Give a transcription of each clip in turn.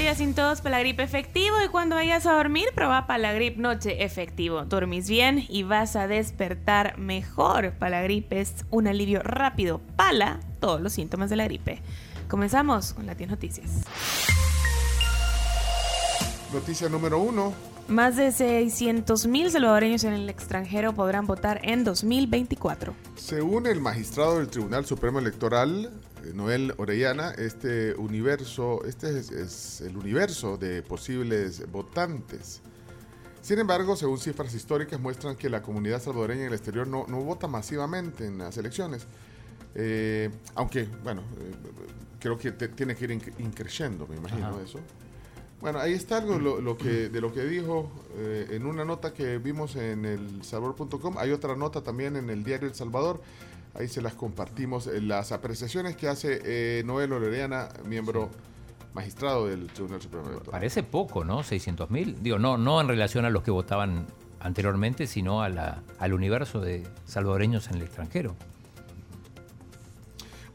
Para un día sin tos, Palagrip efectivo y cuando vayas a dormir, prueba Palagrip Noche efectivo. Dormís bien y vas a despertar mejor. Palagrip es un alivio rápido. Pala todos los síntomas de la gripe. Comenzamos con las 10 noticias. Noticia número uno. Más de 600.000 salvadoreños en el extranjero podrán votar en 2024. Según el magistrado del Tribunal Supremo Electoral, Noel Orellana, este universo, este es, es el universo de posibles votantes. Sin embargo, según cifras históricas, muestran que la comunidad salvadoreña en el exterior no, no vota masivamente en las elecciones. Eh, aunque, bueno, eh, creo que te- tiene que ir inc- increciendo, me imagino Ajá. eso. Bueno, ahí está algo lo, lo que, de lo que dijo eh, en una nota que vimos en el salvador.com. Hay otra nota también en el diario El Salvador. Ahí se las compartimos. eh, Las apreciaciones que hace eh, Noel Orellana, miembro magistrado del Tribunal Supremo Electoral. Parece poco, ¿no? 600 mil. Digo, no, no en relación a los que votaban anteriormente, sino a la, al universo de salvadoreños en el extranjero.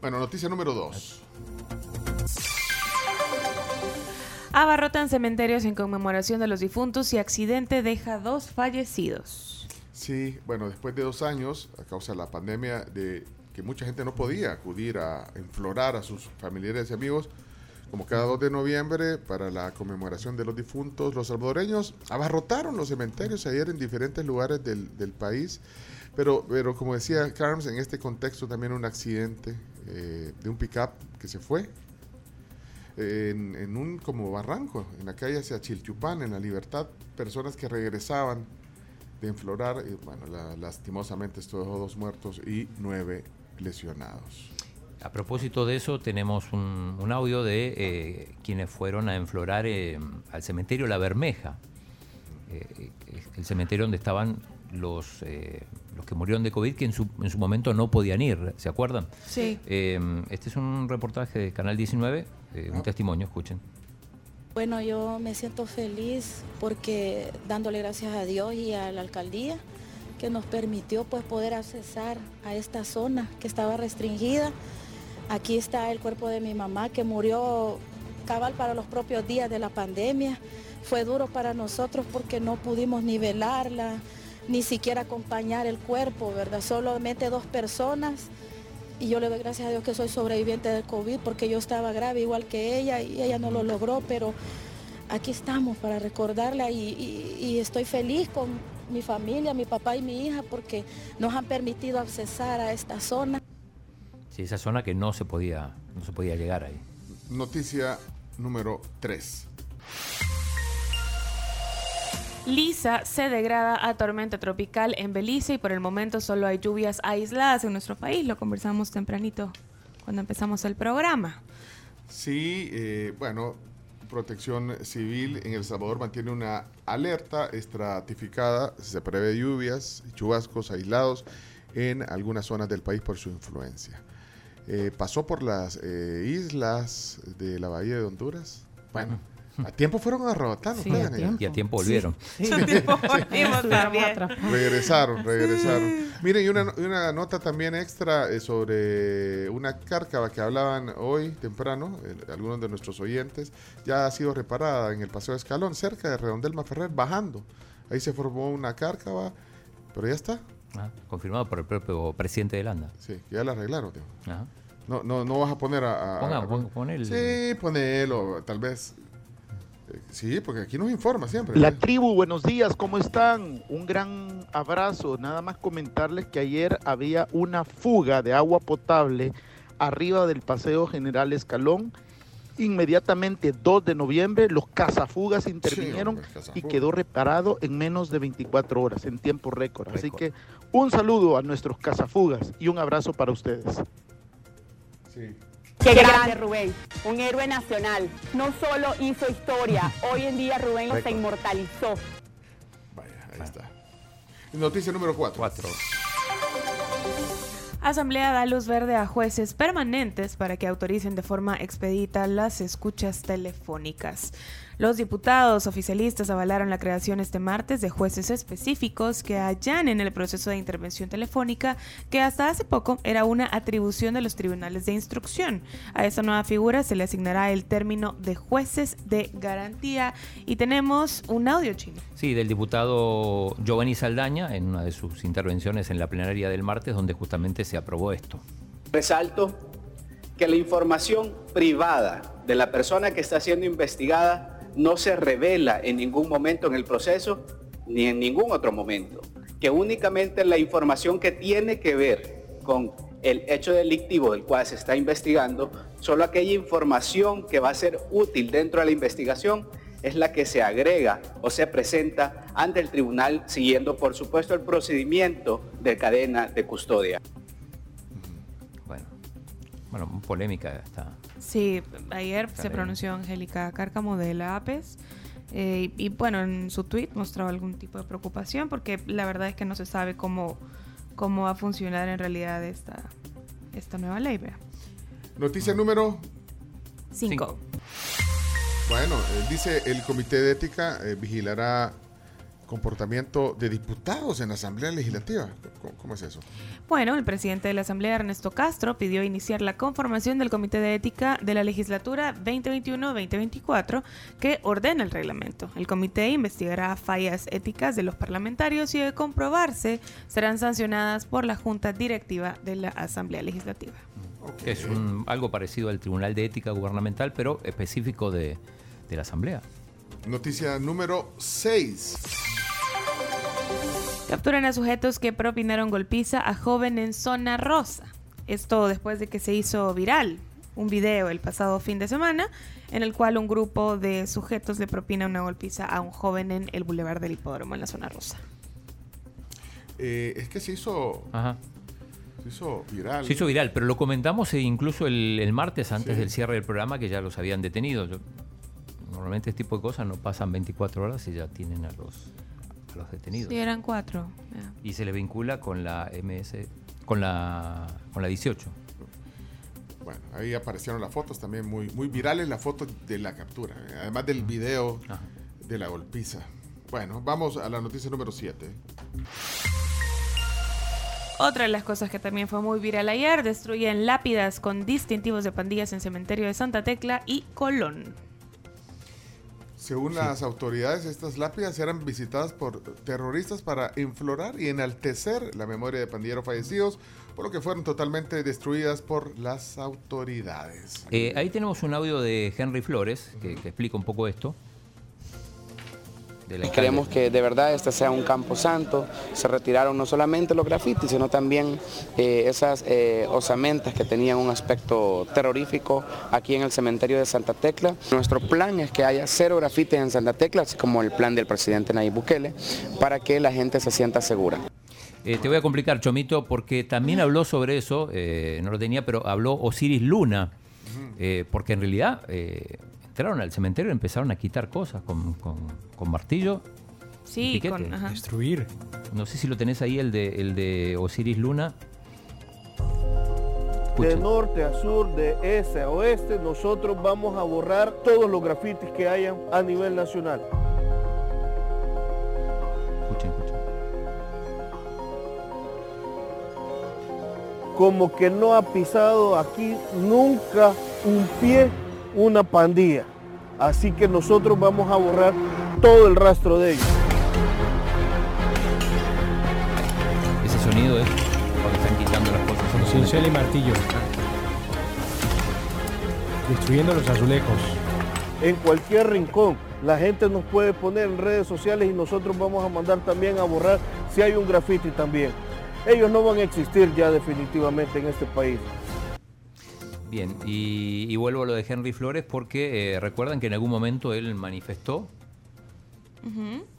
Bueno, noticia número dos. Abarrotan cementerios en conmemoración de los difuntos y accidente deja dos fallecidos. Sí, bueno, después de dos años, a causa de la pandemia, de que mucha gente no podía acudir a enflorar a sus familiares y amigos, como cada 2 de noviembre, para la conmemoración de los difuntos, los salvadoreños abarrotaron los cementerios ayer en diferentes lugares del, país. Pero, pero como decía Carms, en este contexto también un accidente eh, de un pickup que se fue en, en un como barranco, en la calle hacia Chilchupán, en la Libertad, personas que regresaban de enflorar, y bueno, la- lastimosamente esto dejó dos muertos y nueve lesionados. A propósito de eso, tenemos un, un audio de eh, quienes fueron a enflorar eh, al cementerio La Bermeja, eh, el cementerio donde estaban los, eh, los que murieron de COVID, que en su, en su momento no podían ir, ¿se acuerdan? Sí. Eh, este es un reportaje de Canal 19, eh, un testimonio, escuchen. Bueno, yo me siento feliz porque dándole gracias a Dios y a la alcaldía que nos permitió pues poder accesar a esta zona que estaba restringida. Aquí está el cuerpo de mi mamá que murió cabal para los propios días de la pandemia. Fue duro para nosotros porque no pudimos ni velarla, ni siquiera acompañar el cuerpo, ¿verdad? Solamente dos personas y yo le doy gracias a Dios que soy sobreviviente del COVID porque yo estaba grave igual que ella y ella no lo logró, pero aquí estamos para recordarla y, y- y estoy feliz con mi familia, mi papá y mi hija porque nos han permitido accesar a esta zona. Sí, esa zona que no se podía, no se podía llegar ahí. Noticia número 3. Lisa se degrada a tormenta tropical en Belice y por el momento solo hay lluvias aisladas en nuestro país. Lo conversamos tempranito cuando empezamos el programa. Sí, eh, bueno, Protección Civil en El Salvador mantiene una alerta estratificada. Se prevé lluvias y chubascos aislados en algunas zonas del país por su influencia. Eh, pasó por las eh, islas de la Bahía de Honduras. Bueno, a tiempo fueron arrebatados. Sí, a tiempo. Y a tiempo volvieron. Volvimos también. Regresaron, regresaron. Miren, y una, y una nota también extra eh, sobre una cárcava que hablaban hoy temprano, eh, algunos de nuestros oyentes, ya ha sido reparada en el Paseo de Escalón, cerca de Redondel Maferrer, bajando. Ahí se formó una cárcava, pero ya está. Ah, confirmado por el propio presidente de Landa. Sí, ya la arreglaron. tío. Ajá. No, no, no vas a poner a... a- Ponga, a- pon el- Sí, ponelo, tal vez. Sí, porque aquí nos informa siempre. La ¿eh? tribu, buenos días, ¿cómo están? Un gran abrazo. Nada más comentarles que ayer había una fuga de agua potable arriba del Paseo General Escalón. Inmediatamente 2 de noviembre los cazafugas intervinieron hombre, y quedó reparado en menos de 24 horas, en tiempo récord. Así Récord. que un saludo a nuestros cazafugas y un abrazo para ustedes. Sí. Qué grande Rubén, un héroe nacional. No solo hizo historia, hoy en día Rubén se Récord. inmortalizó. Vaya, Ahí está. Noticia número 4. 4. Asamblea da luz verde a jueces permanentes para que autoricen de forma expedita las escuchas telefónicas. Los diputados oficialistas avalaron la creación este martes de jueces específicos que allanen el proceso de intervención telefónica que hasta hace poco era una atribución de los tribunales de instrucción. A esta nueva figura se le asignará el término de jueces de garantía y tenemos un audio chino. Sí, del diputado Giovanni Saldaña en una de sus intervenciones en la plenaria del martes donde justamente se aprobó esto. Resalto que la información privada de la persona que está siendo investigada no se revela en ningún momento en el proceso ni en ningún otro momento, que únicamente la información que tiene que ver con el hecho delictivo del cual se está investigando, solo aquella información que va a ser útil dentro de la investigación es la que se agrega o se presenta ante el tribunal siguiendo por supuesto el procedimiento de cadena de custodia. Bueno, bueno, polémica está Sí, ayer se pronunció Angélica Cárcamo de la APES. Eh, y, bueno, en su tweet mostraba algún tipo de preocupación porque la verdad es que no se sabe cómo, cómo va a funcionar en realidad esta, esta nueva ley. Noticia número 5. Bueno, eh, dice el Comité de Ética eh, vigilará comportamiento de diputados en la Asamblea Legislativa. ¿Cómo, es eso? Bueno, el presidente de la Asamblea, Ernesto Castro, pidió iniciar la conformación del Comité de Ética de la Legislatura 2021-2024 que ordena el reglamento. El comité investigará fallas éticas de los parlamentarios y de comprobarse serán sancionadas por la Junta Directiva de la Asamblea Legislativa. Es algo parecido al Tribunal de Ética Gubernamental, pero específico de, de la Asamblea. Noticia número 6. Capturan a sujetos que propinaron golpiza a joven en zona rosa. Esto después de que se hizo viral un video el pasado fin de semana en el cual un grupo de sujetos le propina una golpiza a un joven en el Boulevard del Hipódromo en la zona rosa. Eh, es que se hizo, se hizo viral. Se hizo viral, pero lo comentamos e incluso el, martes antes del cierre del programa que ya los habían detenido. Normalmente este tipo de cosas no pasan 24 horas y ya tienen a los los detenidos. Sí, eran cuatro. Y se le vincula con la MS, con la, con la 18. Bueno, ahí aparecieron las fotos también muy, muy virales, las fotos de la captura, eh, además del video de la golpiza. Bueno, vamos a la noticia número 7. Otra de las cosas que también fue muy viral ayer, destruyen lápidas con distintivos de pandillas en cementerio de Santa Tecla y Colón. Según las autoridades, estas lápidas eran visitadas por terroristas para inflorar y enaltecer la memoria de pandilleros fallecidos, por lo que fueron totalmente destruidas por las autoridades. Eh, ahí tenemos un audio de Henry Flores que explica un poco esto. Y queremos que de verdad este sea un campo santo. Se retiraron no solamente los grafitis, sino también eh, esas eh, osamentas que tenían un aspecto terrorífico aquí en el cementerio de Santa Tecla. Nuestro plan es que haya cero grafitis en Santa Tecla, así como el plan del presidente Nayib Bukele, para que la gente se sienta segura. Eh, te voy a complicar, Chomito, porque también habló sobre eso, no lo tenía, pero habló Osiris Luna, porque en realidad entraron al cementerio y empezaron a quitar cosas con, con, martillo. Sí, con, destruir. No sé si lo tenés ahí, el de, el de Osiris Luna. De norte a sur, de este a oeste, nosotros vamos a borrar todos los grafitis que hayan a nivel nacional. Escuchen, escuchen. Como que no ha pisado aquí nunca un pie una pandilla. Así que nosotros vamos a borrar todo el rastro de ellos. Ese sonido es cuando están quitando las cosas. Cincel y martillo. Destruyendo los azulejos. En cualquier rincón. La gente nos puede poner en redes sociales y nosotros vamos a mandar también a borrar si hay un graffiti también. Ellos no van a existir ya definitivamente en este país. Bien, y, vuelvo a lo de Henry Flores porque eh, recuerdan que en algún momento él manifestó,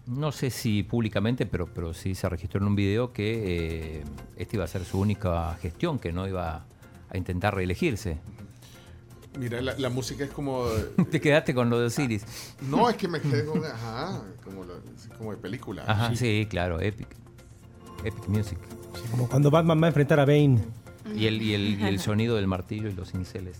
no sé si públicamente, pero, pero sí se registró en un video que eh, esta iba a ser su única gestión, que no iba a intentar reelegirse. Mira, la, la música es como... Te quedaste con lo de Osiris. No, es que me quedé con... Ajá, como, la- como de película. Ajá, sí, claro, Epic. Epic Music. Como cuando Batman va a enfrentar a Bane. Y el, y el, y el sonido del martillo y los cinceles.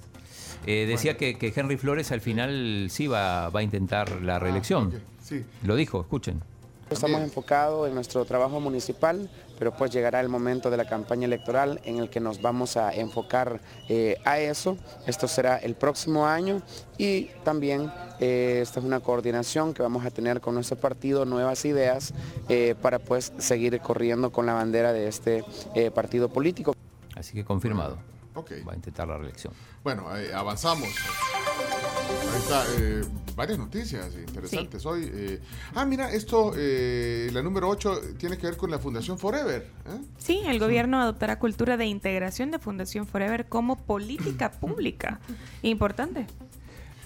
Eh, decía que, que Henry Flores al final sí va, va a intentar la reelección. ok, sí. Lo dijo, escuchen. Estamos enfocados en nuestro trabajo municipal, pero pues llegará el momento de la campaña electoral en el que nos vamos a enfocar eh, a eso. Esto será el próximo año y también eh, esta es una coordinación que vamos a tener con nuestro partido, Nuevas Ideas, eh, para pues seguir corriendo con la bandera de este eh, partido político. Así que confirmado. Ok. Va a intentar la reelección. Bueno, eh, avanzamos. Ahí está, eh, varias noticias interesantes hoy. eh. ah, mira, esto, eh, la número 8, tiene que ver con la Fundación Forever. ¿eh? Sí, el gobierno adoptará cultura de integración de Fundación Forever como política pública. Importante.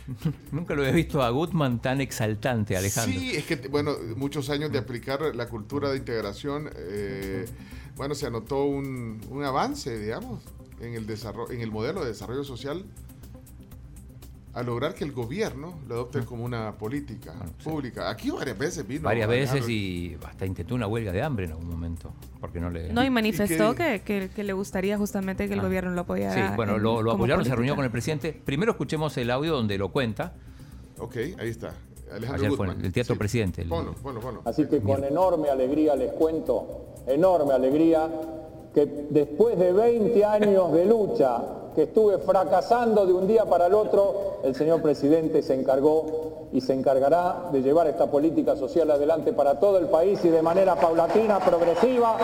Nunca lo había visto a Gutman tan exaltante, Alejandro. Sí, es que, bueno, muchos años de aplicar la cultura de integración, eh, bueno, se anotó un, un avance, digamos, en el, desarrollo, en el modelo de desarrollo social a lograr que el gobierno lo adopte como una política pública. Aquí varias veces vino. Varias veces y hasta intentó una huelga de hambre en algún momento. Porque no le. No, y manifestó y que, que- que le gustaría justamente que el Ah. gobierno lo apoyara. Sí, bueno, en- lo, apoyaron, se reunió con el presidente. Primero escuchemos el audio donde lo cuenta. Ok, ahí está. Alejandro Ayer fue en Gutmann. el Teatro Sí. Presidente. el-. Así que con enorme alegría les cuento, enorme alegría, que después de 20 años de lucha, que estuve fracasando de un día para el otro, el señor presidente se encargó y se encargará de llevar esta política social adelante para todo el país y de manera paulatina, progresiva.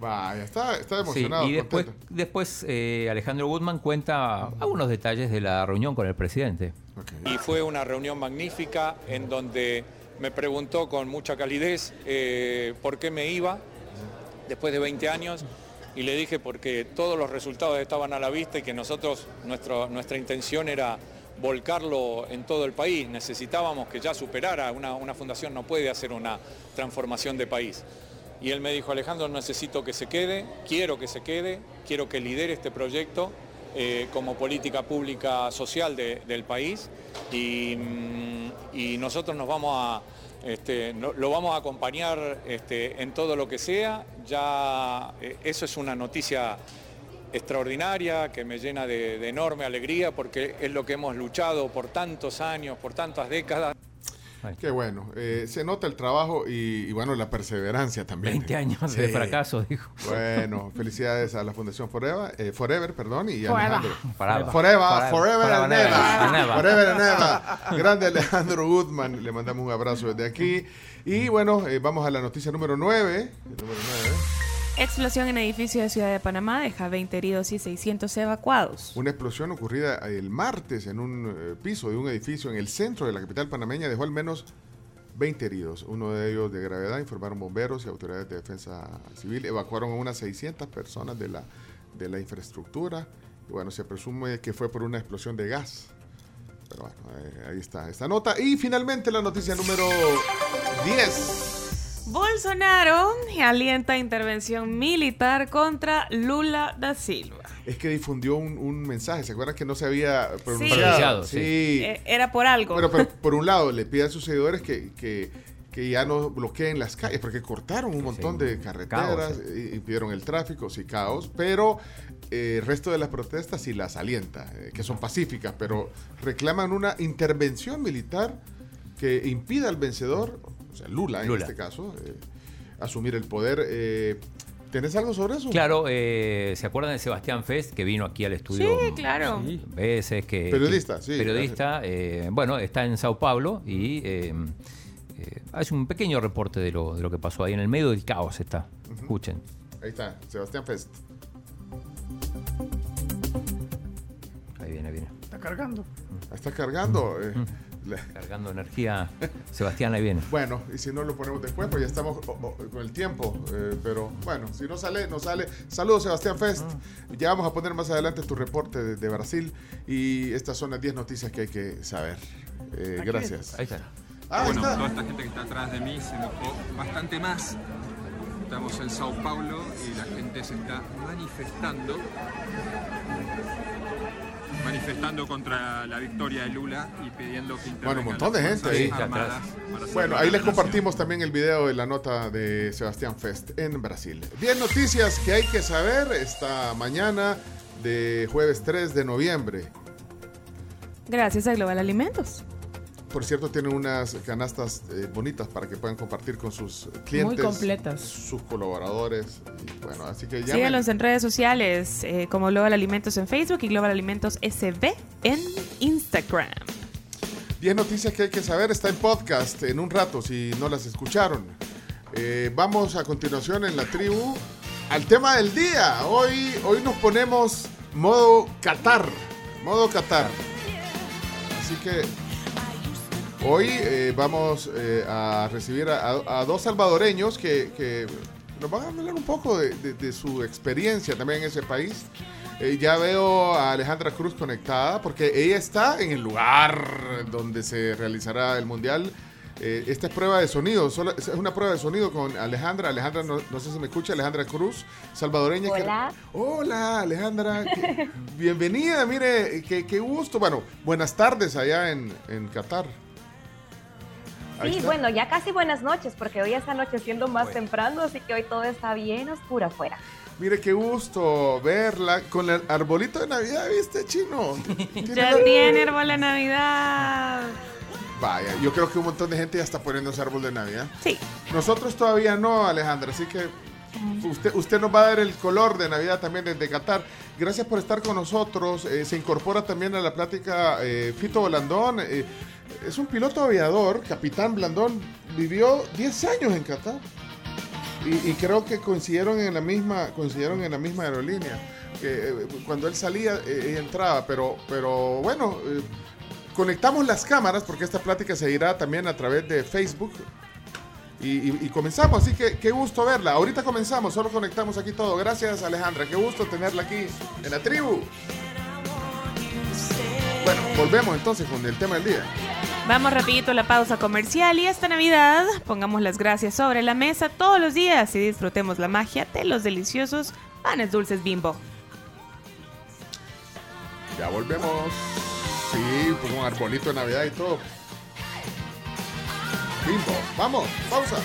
Vaya, está, está Sí, emocionado. y después, contento. después eh, Alejandro Gutman cuenta algunos detalles de la reunión con el presidente. Y fue una reunión magnífica en donde me preguntó con mucha calidez eh, por qué me iba después de 20 años y le dije porque todos los resultados estaban a la vista y que nosotros, nuestra intención era volcarlo en todo el país. Necesitábamos que ya superara, una, una fundación no puede hacer una transformación de país. Y él me dijo, Alejandro, necesito que se quede, quiero que se quede, quiero que lidere este proyecto eh, como política pública social de- del país y, mm, y nosotros nos vamos a, este, lo vamos a acompañar este, en todo lo que sea. Ya eh, eso es una noticia extraordinaria que me llena de, de enorme alegría porque es lo que hemos luchado por tantos años, por tantas décadas. Qué bueno. Eh, se nota el trabajo y, y, bueno, la perseverancia también. 20 años de fracaso, dijo. Bueno, felicidades a la Fundación Forever, eh, Forever perdón, y a Forever. Alejandro. Forever. Forever, Forever. Forever, Forever and and ever. ever. And ever. Forever and ever. Grande Alejandro Goodman, le mandamos un abrazo desde aquí. Y bueno, eh, vamos a la noticia número 9. Número 9. Explosión en edificio de Ciudad de Panamá deja 20 heridos y 600 evacuados. Una explosión ocurrida el martes en un eh, piso de un edificio en el centro de la capital panameña dejó al menos 20 heridos. Uno de ellos de gravedad, informaron bomberos y autoridades de defensa civil. Evacuaron a unas 600 personas de la, de la infraestructura. Bueno, se presume que fue por una explosión de gas. Pero bueno, eh, ahí está esta nota. Y finalmente la noticia número 10. Bolsonaro alienta intervención militar contra Lula da Silva. Es que difundió un, un mensaje. ¿Se acuerdan que no se había pronunciado? Pronunciado, sí. Eh, Era por algo. Bueno, pero por un lado, le pide a sus seguidores que, que, que ya no bloqueen las calles, porque cortaron un montón de carreteras caos, y, y pidieron el tráfico, sí, caos, pero eh, el resto de las protestas sí las alienta, eh, que son pacíficas, pero reclaman una intervención militar que impida al vencedor, o sea, Lula en este caso, eh, asumir el poder. Eh, ¿Tenés algo sobre eso? Claro, eh, ¿se acuerdan de Sebastián Fest que vino aquí al estudio? Sí, claro. Veces que Periodista, que- sí, periodista, eh, bueno, está en Sao Paulo y eh, eh, hace un pequeño reporte de lo, de lo que pasó ahí en el medio del caos está. Escuchen. Ahí está, Sebastián Fest. Ahí viene, viene. Está cargando. Está cargando. eh, Cargando energía. Sebastián ahí viene. Bueno, y si no lo ponemos después, pues ya estamos con el tiempo. eh, pero bueno, si no sale, no sale. Saludos, Sebastián Fest. Ya vamos a poner más adelante tu reporte de, de Brasil. Y estas son las 10 noticias que hay que saber. Eh, gracias. Ahí está. Ah, bueno, está. toda esta gente que está atrás de mí se enojó bastante más. Estamos en Sao Paulo y la gente se está manifestando. Manifestando contra la victoria de Lula y pidiendo que Bueno, un montón de gente ahí. Bueno, ahí les compartimos también el video de la nota de Sebastián Fest en Brasil. Bien, noticias que hay que saber esta mañana de jueves 3 de noviembre. Gracias a Global Alimentos. Por cierto, tienen unas canastas eh, bonitas para que puedan compartir con sus clientes. completas. Sus colaboradores. Y bueno, así que ya. Síganos en redes sociales eh, como Global Alimentos en Facebook y Global Alimentos SB en Instagram. 10 noticias que hay que saber está en podcast en un rato si no las escucharon. Eh, vamos a continuación en la tribu al tema del día. Hoy, hoy nos ponemos modo Qatar. Modo Qatar. Así que hoy eh, vamos eh, a recibir a, a dos salvadoreños que, que nos van a hablar un poco de, de- de su experiencia también en ese país. Eh, ya veo a Alejandra Cruz conectada porque ella está en el lugar donde se realizará el mundial. Eh, esta es prueba de sonido, solo- es una prueba de sonido con Alejandra. Alejandra, no, no sé si me escucha, Alejandra Cruz, salvadoreña. que- Hola. Hola, Alejandra. bienvenida, mire, qué, qué gusto. Bueno, buenas tardes allá en, en Qatar. Sí, bueno, ya casi buenas noches, porque hoy está anocheciendo más temprano, así que hoy todo está bien oscuro afuera. Mire, qué gusto verla con el arbolito de Navidad, ¿viste, chino? Ya tiene árbol de Navidad. Vaya, yo creo que un montón de gente ya está poniendo ese árbol de Navidad. Sí. Nosotros todavía no, Alejandra, así que usted, usted nos va a dar el color de Navidad también desde Qatar. Gracias por estar con nosotros. Eh, se incorpora también a la plática eh, Fito Blandón. eh, es un piloto aviador, capitán Blandón. Vivió 10 años en Qatar. Y, creo que coincidieron en la misma, coincidieron en la misma aerolínea. Que eh, cuando él salía, eh, entraba. Pero, pero bueno, eh, conectamos las cámaras porque esta plática se irá también a través de Facebook. Y- y comenzamos, así que qué gusto verla. Ahorita comenzamos, solo conectamos aquí todo. Gracias Alejandra, qué gusto tenerla aquí en la tribu. Bueno, volvemos entonces con el tema del día. Vamos rapidito a la pausa comercial y esta Navidad pongamos las gracias sobre la mesa todos los días y disfrutemos la magia de los deliciosos panes dulces bimbo. Ya volvemos. Sí, un arbolito de Navidad y todo. Bimbo, vamos, pausa.